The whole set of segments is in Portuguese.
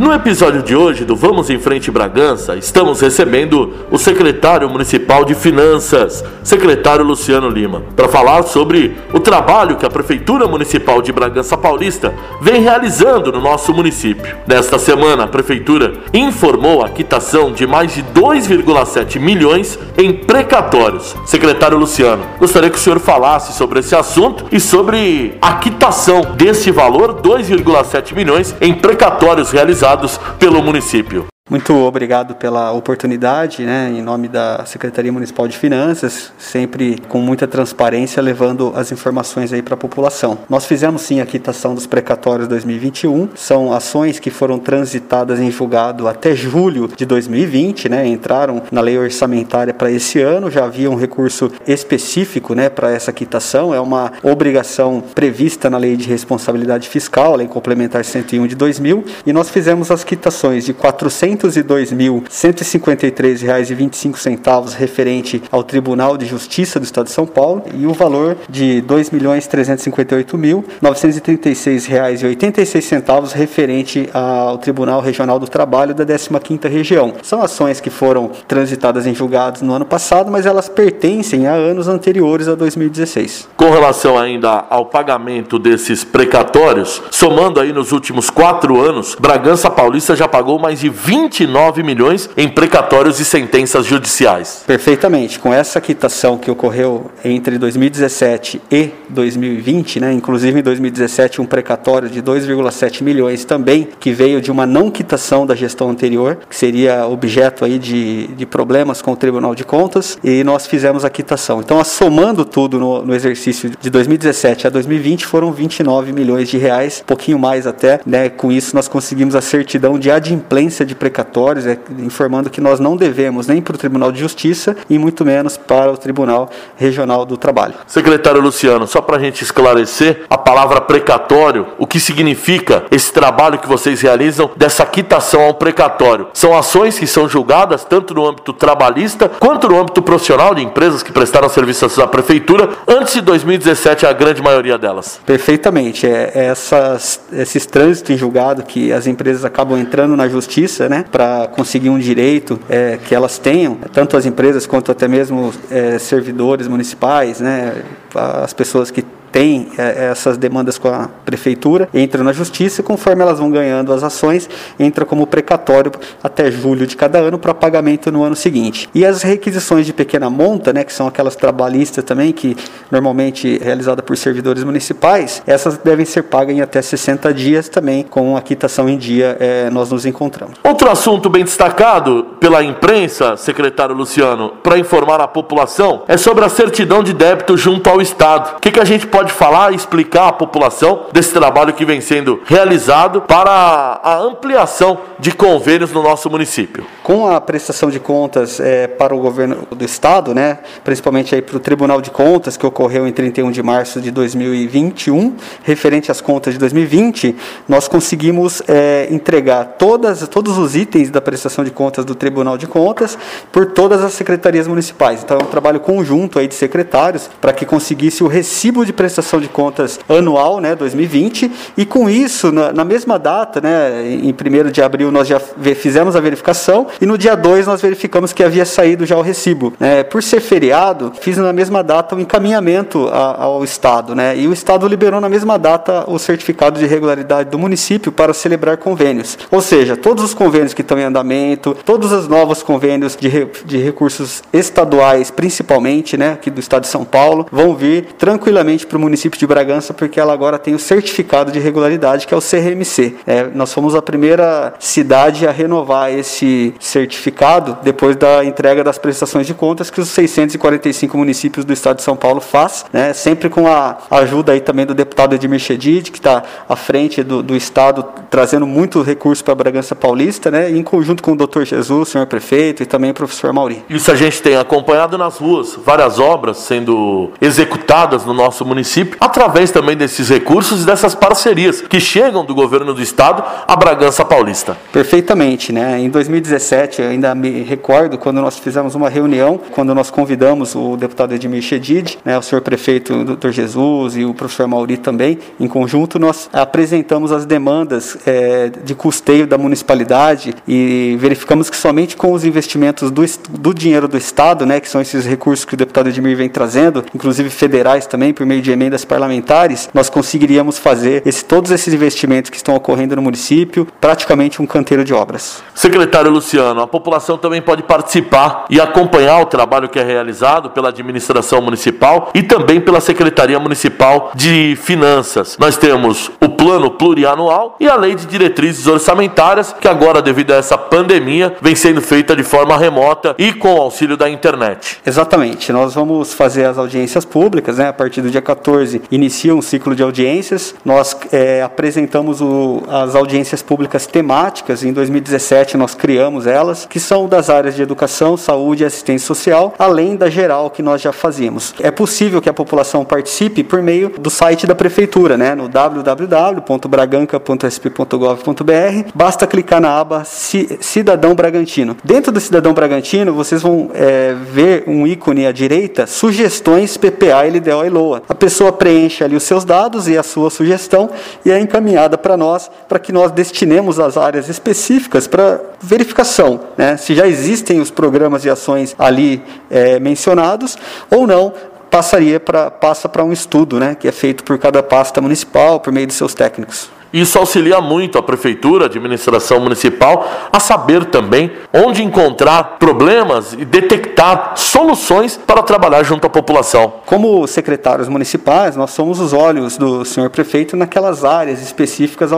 No episódio de hoje do Vamos em Frente Bragança, estamos recebendo o secretário municipal de Finanças, secretário Luciano Lima, para falar sobre o trabalho que a Prefeitura Municipal de Bragança Paulista vem realizando no nosso município. Nesta semana, a Prefeitura informou a quitação de mais de 2,7 milhões em precatórios. Secretário Luciano, gostaria que o senhor falasse sobre esse assunto e sobre a quitação desse valor, 2,7 milhões, em precatórios realizados pelo município. Muito obrigado pela oportunidade, né, em nome da Secretaria Municipal de Finanças, sempre com muita transparência, levando as informações aí para a população. Nós fizemos sim a quitação dos precatórios 2021, são ações que foram transitadas em julgado até julho de 2020, né, entraram na lei orçamentária para esse ano, já havia um recurso específico, né, para essa quitação, é uma obrigação prevista na lei de responsabilidade fiscal, lei complementar 101 de 2000, e nós fizemos as quitações de 400 202.153,25 referente ao Tribunal de Justiça do Estado de São Paulo e o valor de R$ 2.358.936,86 referente ao Tribunal Regional do Trabalho da 15ª Região. São ações que foram transitadas em julgados no ano passado, mas elas pertencem a anos anteriores a 2016. Com relação ainda ao pagamento desses precatórios, somando aí nos últimos quatro anos, Bragança Paulista já pagou mais de 20 29 milhões em precatórios e sentenças judiciais. Perfeitamente. Com essa quitação que ocorreu entre 2017 e 2020, né, inclusive em 2017 um precatório de 2,7 milhões também, que veio de uma não quitação da gestão anterior, que seria objeto aí de, de problemas com o Tribunal de Contas, e nós fizemos a quitação. Então, somando tudo no, no exercício de 2017 a 2020, foram 29 milhões de reais, pouquinho mais até, né, com isso nós conseguimos a certidão de adimplência de precatório precatórios, é, informando que nós não devemos nem para o Tribunal de Justiça e muito menos para o Tribunal Regional do Trabalho. Secretário Luciano, só para a gente esclarecer, a palavra precatório, o que significa esse trabalho que vocês realizam dessa quitação ao precatório? São ações que são julgadas tanto no âmbito trabalhista quanto no âmbito profissional de empresas que prestaram serviços à prefeitura antes de 2017, a grande maioria delas. Perfeitamente. É, essas, esses trânsitos em julgado que as empresas acabam entrando na justiça, né, para conseguir um direito é, que elas tenham, tanto as empresas quanto até mesmo é, servidores municipais, né, as pessoas que tem é, essas demandas com a prefeitura, entra na justiça e conforme elas vão ganhando as ações, entra como precatório até julho de cada ano para pagamento no ano seguinte. E as requisições de pequena monta, né, que são aquelas trabalhistas também, que normalmente é realizada por servidores municipais, essas devem ser pagas em até 60 dias também, com a quitação em dia é, nós nos encontramos. Outro assunto bem destacado pela imprensa, secretário Luciano, para informar a população, é sobre a certidão de débito junto ao Estado. O que, que a gente pode pode falar e explicar à população desse trabalho que vem sendo realizado para a ampliação de convênios no nosso município? Com a prestação de contas é, para o governo do estado, né, principalmente aí para o Tribunal de Contas, que ocorreu em 31 de março de 2021, referente às contas de 2020, nós conseguimos é, entregar todas, todos os itens da prestação de contas do Tribunal de Contas por todas as secretarias municipais. Então é um trabalho conjunto aí de secretários para que conseguisse o recibo de prestação prestação de contas anual, né, 2020, e com isso, na, na mesma data, né, em 1 de abril, nós já fizemos a verificação e no dia 2 nós verificamos que havia saído já o recibo. É, por ser feriado, fiz na mesma data o encaminhamento a, ao Estado, né, e o Estado liberou na mesma data o certificado de regularidade do município para celebrar convênios. Ou seja, todos os convênios que estão em andamento, todos os novos convênios de, re, de recursos estaduais, principalmente, né, aqui do Estado de São Paulo, vão vir tranquilamente para o município de Bragança porque ela agora tem o certificado de regularidade, que é o CRMC. É, nós fomos a primeira cidade a renovar esse certificado depois da entrega das prestações de contas que os 645 municípios do estado de São Paulo faz, né, sempre com a ajuda aí também do deputado Edmir Chedid, que está à frente do, do estado, trazendo muito recurso para Bragança Paulista, né, em conjunto com o doutor Jesus, senhor prefeito e também o professor Mauri. Isso a gente tem acompanhado nas ruas, várias obras sendo executadas no nosso município município através também desses recursos e dessas parcerias que chegam do governo do estado a Bragança Paulista. Perfeitamente, né? Em 2017, eu ainda me recordo quando nós fizemos uma reunião, quando nós convidamos o deputado Edmir Chedid, né, o senhor prefeito Dr. Jesus e o professor Mauri também, em conjunto nós apresentamos as demandas é, de custeio da municipalidade e verificamos que somente com os investimentos do, do dinheiro do Estado, né, que são esses recursos que o deputado Edmir vem trazendo, inclusive federais também, por meio de emendas parlamentares, nós conseguiríamos fazer esse, todos esses investimentos que estão ocorrendo no município, praticamente um canteiro de obras. Secretário Luciano, a população também pode participar e acompanhar o trabalho que é realizado pela administração municipal e também pela Secretaria Municipal de Finanças. Nós temos o plano plurianual e a lei de diretrizes orçamentárias, que agora, devido a essa pandemia, vem sendo feita de forma remota e com o auxílio da internet. Exatamente. Nós vamos fazer as audiências públicas, né? A partir do dia 14 inicia um ciclo de audiências. Nós é, apresentamos o, as audiências públicas temáticas. Em 2017 nós criamos elas, que são das áreas de educação, saúde e assistência social, além da geral que nós já fazíamos. É possível que a população participe por meio do site da prefeitura, né? No www.braganca.sp.gov.br. Basta clicar na aba Cidadão Bragantino. Dentro do Cidadão Bragantino, vocês vão é, ver um ícone à direita, sugestões PPA, LDO e LOA. A pessoa preenche ali os seus dados e a sua sugestão e é encaminhada para nós, para que nós destinemos as áreas específicas para verificação, né? se já existem os programas e ações ali é, mencionados ou não, passaria para passa para um estudo, né, que é feito por cada pasta municipal por meio de seus técnicos. Isso auxilia muito a prefeitura, a administração municipal, a saber também onde encontrar problemas e detectar soluções para trabalhar junto à população. Como secretários municipais, nós somos os olhos do senhor prefeito naquelas áreas específicas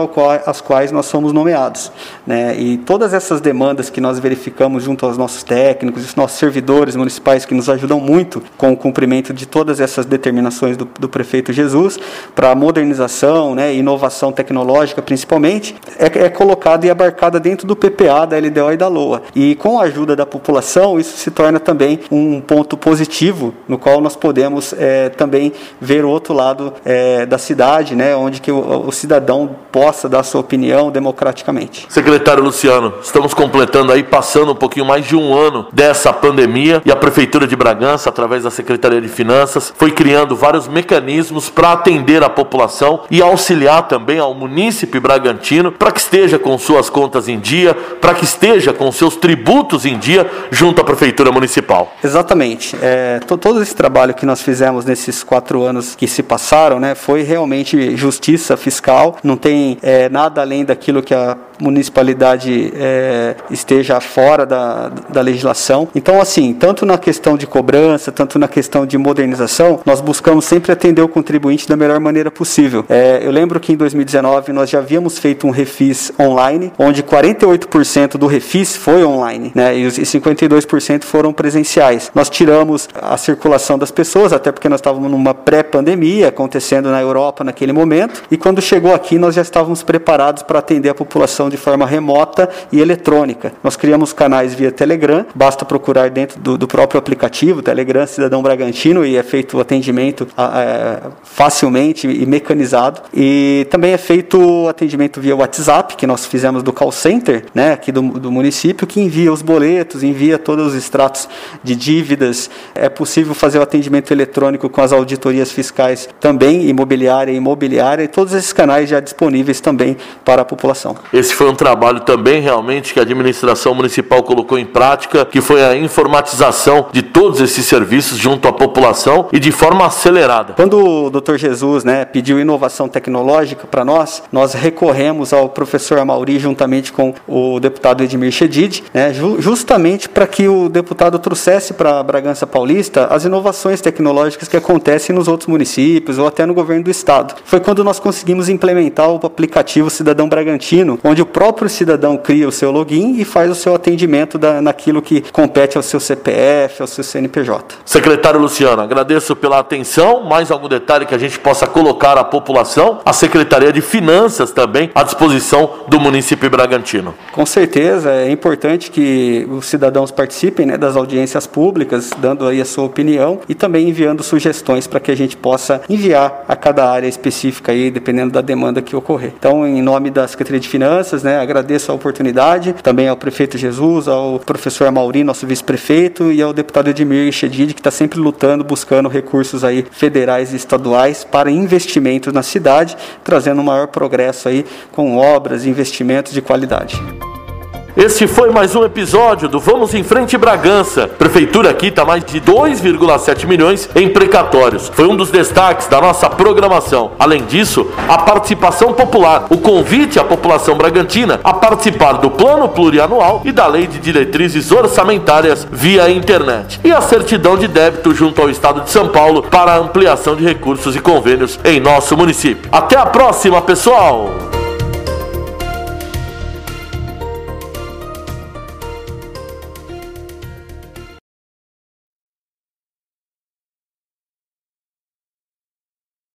às quais nós somos nomeados. Né? E todas essas demandas que nós verificamos junto aos nossos técnicos, os nossos servidores municipais que nos ajudam muito com o cumprimento de todas essas determinações do, do prefeito Jesus para modernização, né, inovação tecnológica tecnológica principalmente, é, é colocada e abarcada dentro do PPA, da LDO e da LOA. E com a ajuda da população, isso se torna também um ponto positivo, no qual nós podemos é, também ver o outro lado é, da cidade, né, onde que o, o cidadão possa dar sua opinião democraticamente. Secretário Luciano, estamos completando aí, passando um pouquinho mais de um ano dessa pandemia e a Prefeitura de Bragança, através da Secretaria de Finanças, foi criando vários mecanismos para atender a população e auxiliar também ao município munícipe bragantino para que esteja com suas contas em dia, para que esteja com seus tributos em dia junto à Prefeitura Municipal. Exatamente. É, todo esse trabalho que nós fizemos nesses quatro anos que se passaram né, foi realmente justiça fiscal, não tem é, nada além daquilo que a municipalidade é, esteja fora da, da legislação. Então, assim, tanto na questão de cobrança, tanto na questão de modernização, nós buscamos sempre atender o contribuinte da melhor maneira possível. É, eu lembro que em 2019 nós já havíamos feito um refis online, onde 48% do refis foi online, né, e 52% foram presenciais. Nós tiramos a circulação das pessoas, até porque nós estávamos numa pré-pandemia acontecendo na Europa naquele momento, e quando chegou aqui nós já estávamos preparados para atender a população de forma remota e eletrônica. Nós criamos canais via Telegram, basta procurar dentro do, do próprio aplicativo, Telegram Cidadão Bragantino, e é feito o atendimento é, facilmente e mecanizado. E também é feito o atendimento via WhatsApp, que nós fizemos do call center, né, aqui do, do município, que envia os boletos, envia todos os extratos de dívidas. É possível fazer o atendimento eletrônico com as auditorias fiscais também, imobiliária e imobiliária, e todos esses canais já disponíveis também para a população. Esse foi foi um trabalho também realmente que a administração municipal colocou em prática, que foi a informatização de todos esses serviços junto à população e de forma acelerada. Quando o Dr. Jesus né, pediu inovação tecnológica para nós, nós recorremos ao professor Amauri juntamente com o deputado Edmir Chedid, né, justamente para que o deputado trouxesse para Bragança Paulista as inovações tecnológicas que acontecem nos outros municípios ou até no governo do estado. Foi quando nós conseguimos implementar o aplicativo Cidadão Bragantino, onde o próprio cidadão cria o seu login e faz o seu atendimento da, naquilo que compete ao seu CPF, ao seu CNPJ. Secretário Luciano, agradeço pela atenção. Mais algum detalhe que a gente possa colocar à população? A Secretaria de Finanças também à disposição do município Bragantino. Com certeza, é importante que os cidadãos participem né, das audiências públicas, dando aí a sua opinião e também enviando sugestões para que a gente possa enviar a cada área específica aí, dependendo da demanda que ocorrer. Então, em nome da Secretaria de Finanças, né, agradeço a oportunidade, também ao prefeito Jesus, ao professor Mauri, nosso vice-prefeito, e ao deputado Edmir Chedid, que está sempre lutando, buscando recursos aí federais e estaduais para investimentos na cidade, trazendo um maior progresso aí com obras e investimentos de qualidade. Este foi mais um episódio do Vamos em Frente Bragança. Prefeitura quita mais de 2,7 milhões em precatórios. Foi um dos destaques da nossa programação. Além disso, a participação popular, o convite à população bragantina a participar do Plano Plurianual e da Lei de Diretrizes Orçamentárias via internet. E a certidão de débito junto ao Estado de São Paulo para a ampliação de recursos e convênios em nosso município. Até a próxima, pessoal!